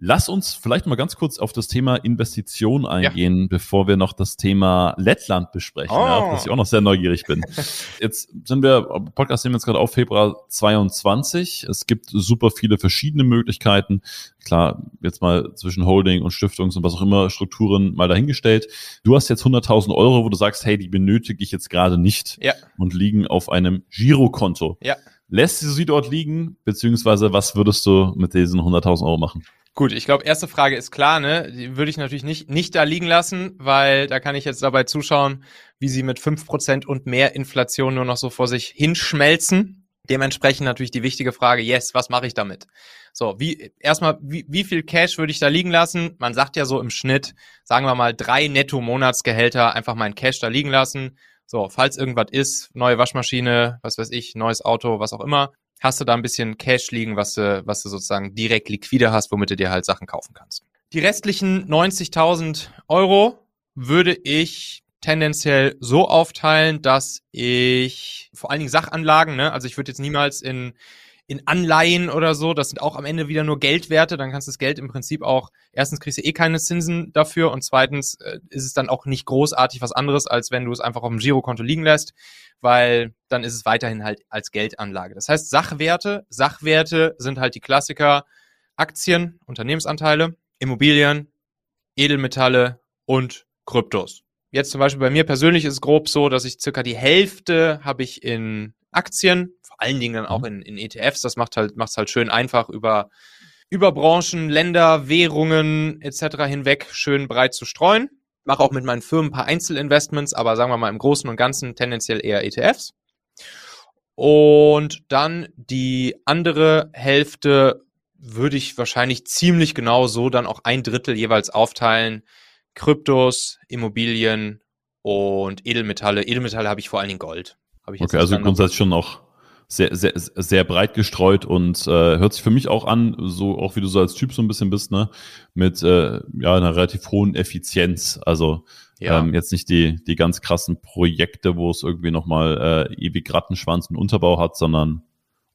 Lass uns vielleicht mal ganz kurz auf das Thema Investition eingehen, ja. bevor wir noch das Thema Lettland besprechen, oh. auf das ich auch noch sehr neugierig bin. Jetzt sind wir, Podcast nehmen wir jetzt gerade auf Februar 22. Es gibt super viele verschiedene Möglichkeiten. Klar, jetzt mal zwischen Holding und Stiftungs- und was auch immer Strukturen mal dahingestellt. Du hast jetzt 100.000 Euro, wo du sagst, hey, die benötige ich jetzt gerade nicht ja. und liegen auf einem Girokonto. Ja. Lässt du sie dort liegen, beziehungsweise was würdest du mit diesen 100.000 Euro machen? Gut, ich glaube, erste Frage ist klar, ne? Die würde ich natürlich nicht, nicht da liegen lassen, weil da kann ich jetzt dabei zuschauen, wie sie mit fünf Prozent und mehr Inflation nur noch so vor sich hinschmelzen. Dementsprechend natürlich die wichtige Frage, yes, was mache ich damit? So, wie, erstmal, wie, wie viel Cash würde ich da liegen lassen? Man sagt ja so im Schnitt, sagen wir mal, drei Netto-Monatsgehälter einfach mein Cash da liegen lassen. So, falls irgendwas ist, neue Waschmaschine, was weiß ich, neues Auto, was auch immer, hast du da ein bisschen Cash liegen, was du, was du sozusagen direkt liquide hast, womit du dir halt Sachen kaufen kannst. Die restlichen 90.000 Euro würde ich tendenziell so aufteilen, dass ich vor allen Dingen Sachanlagen, ne, also ich würde jetzt niemals in in Anleihen oder so, das sind auch am Ende wieder nur Geldwerte, dann kannst du das Geld im Prinzip auch, erstens kriegst du eh keine Zinsen dafür und zweitens äh, ist es dann auch nicht großartig was anderes, als wenn du es einfach auf dem Girokonto liegen lässt, weil dann ist es weiterhin halt als Geldanlage. Das heißt, Sachwerte, Sachwerte sind halt die Klassiker Aktien, Unternehmensanteile, Immobilien, Edelmetalle und Kryptos. Jetzt zum Beispiel bei mir persönlich ist es grob so, dass ich circa die Hälfte habe ich in Aktien, vor allen Dingen dann auch mhm. in, in ETFs. Das macht halt, macht's halt schön einfach über, über Branchen, Länder, Währungen etc. hinweg schön breit zu streuen. Mache auch mit meinen Firmen ein paar Einzelinvestments, aber sagen wir mal im Großen und Ganzen tendenziell eher ETFs. Und dann die andere Hälfte würde ich wahrscheinlich ziemlich genau so dann auch ein Drittel jeweils aufteilen. Kryptos, Immobilien und Edelmetalle. Edelmetalle habe ich vor allen Dingen Gold. Okay, also grundsätzlich schon auch sehr, sehr, sehr breit gestreut und äh, hört sich für mich auch an, so auch wie du so als Typ so ein bisschen bist, ne, mit äh, ja einer relativ hohen Effizienz. Also ja. ähm, jetzt nicht die die ganz krassen Projekte, wo es irgendwie nochmal äh, ewig Rattenschwanz und Unterbau hat, sondern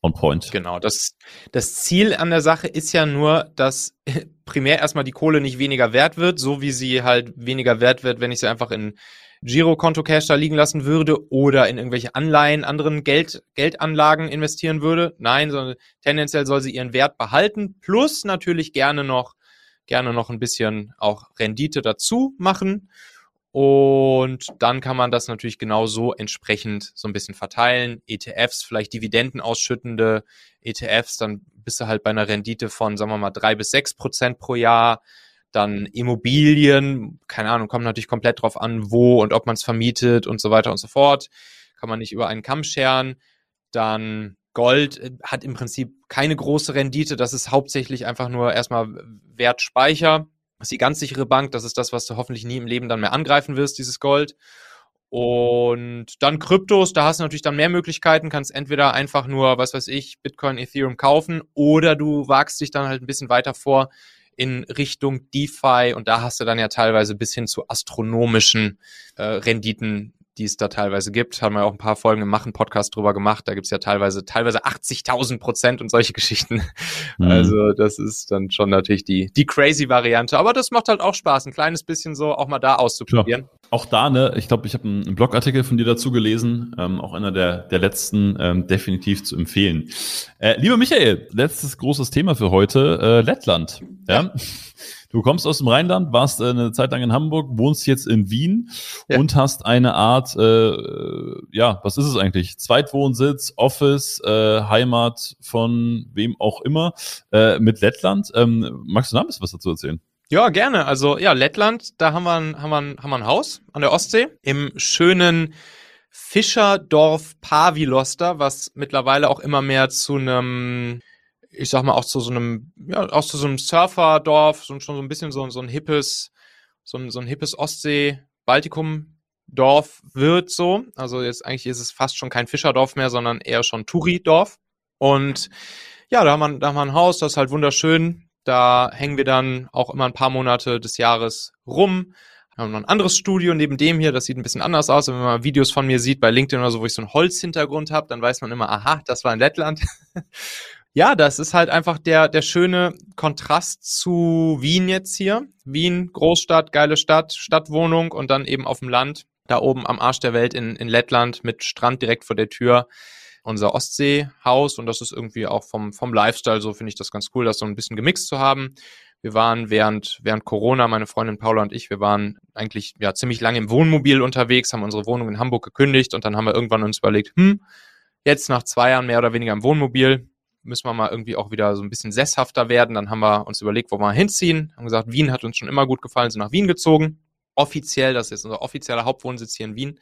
on point. Genau, das, das Ziel an der Sache ist ja nur, dass primär erstmal die Kohle nicht weniger wert wird, so wie sie halt weniger wert wird, wenn ich sie einfach in Girokonto-Cash da liegen lassen würde oder in irgendwelche Anleihen, anderen Geld, Geldanlagen investieren würde. Nein, sondern tendenziell soll sie ihren Wert behalten, plus natürlich gerne noch, gerne noch ein bisschen auch Rendite dazu machen. Und dann kann man das natürlich genau so entsprechend so ein bisschen verteilen. ETFs, vielleicht Dividenden ausschüttende ETFs, dann bist du halt bei einer Rendite von, sagen wir mal, drei bis sechs Prozent pro Jahr dann Immobilien, keine Ahnung, kommt natürlich komplett drauf an, wo und ob man es vermietet und so weiter und so fort. Kann man nicht über einen Kamm scheren. Dann Gold äh, hat im Prinzip keine große Rendite. Das ist hauptsächlich einfach nur erstmal Wertspeicher. Das ist die ganz sichere Bank. Das ist das, was du hoffentlich nie im Leben dann mehr angreifen wirst, dieses Gold. Und dann Kryptos, da hast du natürlich dann mehr Möglichkeiten, kannst entweder einfach nur, was weiß ich, Bitcoin, Ethereum kaufen oder du wagst dich dann halt ein bisschen weiter vor in Richtung DeFi und da hast du dann ja teilweise bis hin zu astronomischen äh, Renditen, die es da teilweise gibt. Haben wir auch ein paar Folgen im Machen-Podcast drüber gemacht. Da gibt's ja teilweise, teilweise 80.000 Prozent und solche Geschichten. Mhm. Also das ist dann schon natürlich die, die crazy Variante. Aber das macht halt auch Spaß, ein kleines bisschen so auch mal da auszuprobieren. Ja. Auch da, ne, ich glaube, ich habe einen Blogartikel von dir dazu gelesen, ähm, auch einer der, der letzten, ähm, definitiv zu empfehlen. Äh, lieber Michael, letztes großes Thema für heute, äh, Lettland. ja. ja. Du kommst aus dem Rheinland, warst äh, eine Zeit lang in Hamburg, wohnst jetzt in Wien ja. und hast eine Art, äh, ja, was ist es eigentlich? Zweitwohnsitz, Office, äh, Heimat von wem auch immer äh, mit Lettland. Ähm, magst du da ein bisschen was dazu erzählen? Ja, gerne. Also ja, Lettland, da haben wir, ein, haben, wir ein, haben wir ein Haus an der Ostsee im schönen Fischerdorf Paviloster, was mittlerweile auch immer mehr zu einem ich sag mal, auch zu so einem, ja, auch zu so einem Surferdorf, so, schon so ein bisschen so, so ein hippes, so ein, so ein hippes Ostsee-Baltikum-Dorf wird so. Also jetzt eigentlich ist es fast schon kein Fischerdorf mehr, sondern eher schon Touri-Dorf. Und ja, da haben, wir, da haben wir ein Haus, das ist halt wunderschön. Da hängen wir dann auch immer ein paar Monate des Jahres rum. Wir haben noch ein anderes Studio neben dem hier, das sieht ein bisschen anders aus. Und wenn man Videos von mir sieht bei LinkedIn oder so, wo ich so einen Holzhintergrund habe, dann weiß man immer, aha, das war in Lettland. Ja, das ist halt einfach der, der schöne Kontrast zu Wien jetzt hier. Wien, Großstadt, geile Stadt, Stadtwohnung und dann eben auf dem Land, da oben am Arsch der Welt in, in Lettland mit Strand direkt vor der Tür. Unser Ostseehaus und das ist irgendwie auch vom, vom Lifestyle so, finde ich das ganz cool, das so ein bisschen gemixt zu haben. Wir waren während, während Corona, meine Freundin Paula und ich, wir waren eigentlich ja ziemlich lange im Wohnmobil unterwegs, haben unsere Wohnung in Hamburg gekündigt und dann haben wir irgendwann uns überlegt, hm, jetzt nach zwei Jahren mehr oder weniger im Wohnmobil, müssen wir mal irgendwie auch wieder so ein bisschen sesshafter werden. Dann haben wir uns überlegt, wo wir hinziehen. Haben gesagt, Wien hat uns schon immer gut gefallen, sind nach Wien gezogen. Offiziell, das ist jetzt unser offizieller Hauptwohnsitz hier in Wien.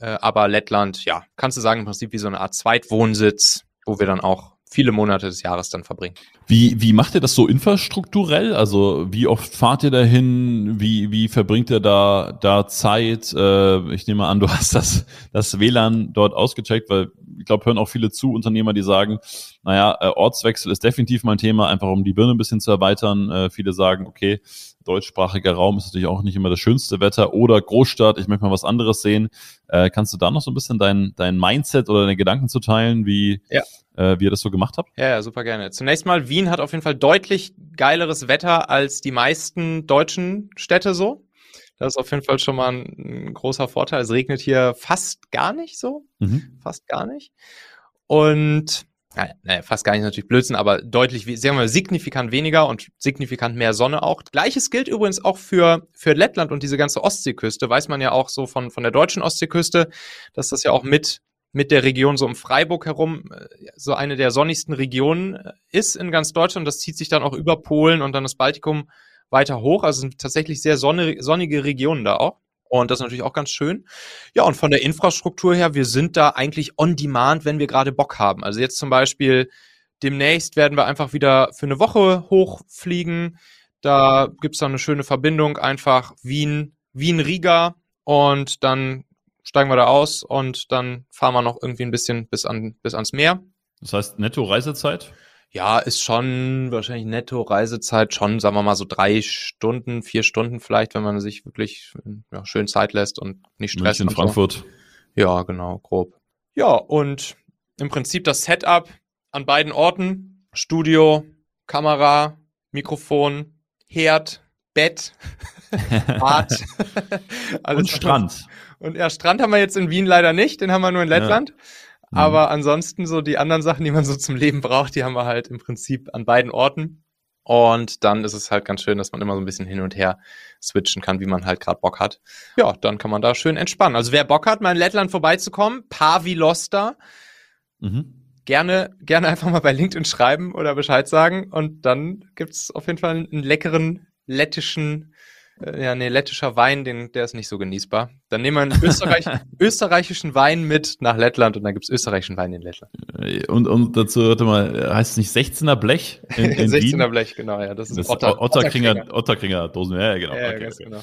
Äh, aber Lettland, ja, kannst du sagen, im Prinzip wie so eine Art Zweitwohnsitz, wo wir dann auch viele Monate des Jahres dann verbringen. Wie, wie macht ihr das so infrastrukturell? Also wie oft fahrt ihr dahin? Wie, wie verbringt ihr da, da Zeit? Äh, ich nehme an, du hast das, das WLAN dort ausgecheckt, weil glaube, hören auch viele zu Unternehmer, die sagen, naja, äh, Ortswechsel ist definitiv mein Thema, einfach um die Birne ein bisschen zu erweitern. Äh, viele sagen, okay, deutschsprachiger Raum ist natürlich auch nicht immer das schönste Wetter oder Großstadt, ich möchte mal was anderes sehen. Äh, kannst du da noch so ein bisschen dein, dein Mindset oder deine Gedanken zu teilen, wie, ja. äh, wie ihr das so gemacht habt? Ja, ja, super gerne. Zunächst mal, Wien hat auf jeden Fall deutlich geileres Wetter als die meisten deutschen Städte so. Das ist auf jeden Fall schon mal ein, ein großer Vorteil. Es regnet hier fast gar nicht so. Mhm. Fast gar nicht. Und naja, fast gar nicht natürlich Blödsinn, aber deutlich, sagen wir mal, signifikant weniger und signifikant mehr Sonne auch. Gleiches gilt übrigens auch für, für Lettland und diese ganze Ostseeküste. Weiß man ja auch so von, von der deutschen Ostseeküste, dass das ja auch mit, mit der Region so um Freiburg herum äh, so eine der sonnigsten Regionen äh, ist in ganz Deutschland. Das zieht sich dann auch über Polen und dann das Baltikum weiter hoch. Also sind tatsächlich sehr sonnige Regionen da auch. Und das ist natürlich auch ganz schön. Ja, und von der Infrastruktur her, wir sind da eigentlich on demand, wenn wir gerade Bock haben. Also jetzt zum Beispiel demnächst werden wir einfach wieder für eine Woche hochfliegen. Da gibt's dann eine schöne Verbindung, einfach Wien, Wien-Riga und dann steigen wir da aus und dann fahren wir noch irgendwie ein bisschen bis, an, bis ans Meer. Das heißt, netto Reisezeit? Ja, ist schon wahrscheinlich netto Reisezeit schon, sagen wir mal so drei Stunden, vier Stunden vielleicht, wenn man sich wirklich ja, schön Zeit lässt und nicht Stress. in Frankfurt. So. Ja, genau, grob. Ja, und im Prinzip das Setup an beiden Orten. Studio, Kamera, Mikrofon, Herd, Bett, Bad. und Strand. Und ja, Strand haben wir jetzt in Wien leider nicht, den haben wir nur in Lettland. Ja. Mhm. Aber ansonsten so die anderen Sachen, die man so zum Leben braucht, die haben wir halt im Prinzip an beiden Orten. Und dann ist es halt ganz schön, dass man immer so ein bisschen hin und her switchen kann, wie man halt gerade Bock hat. Ja, dann kann man da schön entspannen. Also wer Bock hat, mal in Lettland vorbeizukommen, Pavilosta, mhm. gerne, gerne einfach mal bei LinkedIn schreiben oder Bescheid sagen. Und dann gibt's auf jeden Fall einen leckeren lettischen ja, nee, lettischer Wein, den, der ist nicht so genießbar. Dann nehmen wir einen Österreich, österreichischen Wein mit nach Lettland und dann gibt's österreichischen Wein in Lettland. Äh, und, und dazu, warte mal, heißt es nicht 16er Blech in, in 16er Wien? Blech, genau, ja. Das ist das Otter, Otterkringer, Otterkringer Dosen, ja, genau. Ja, okay, ganz okay. genau.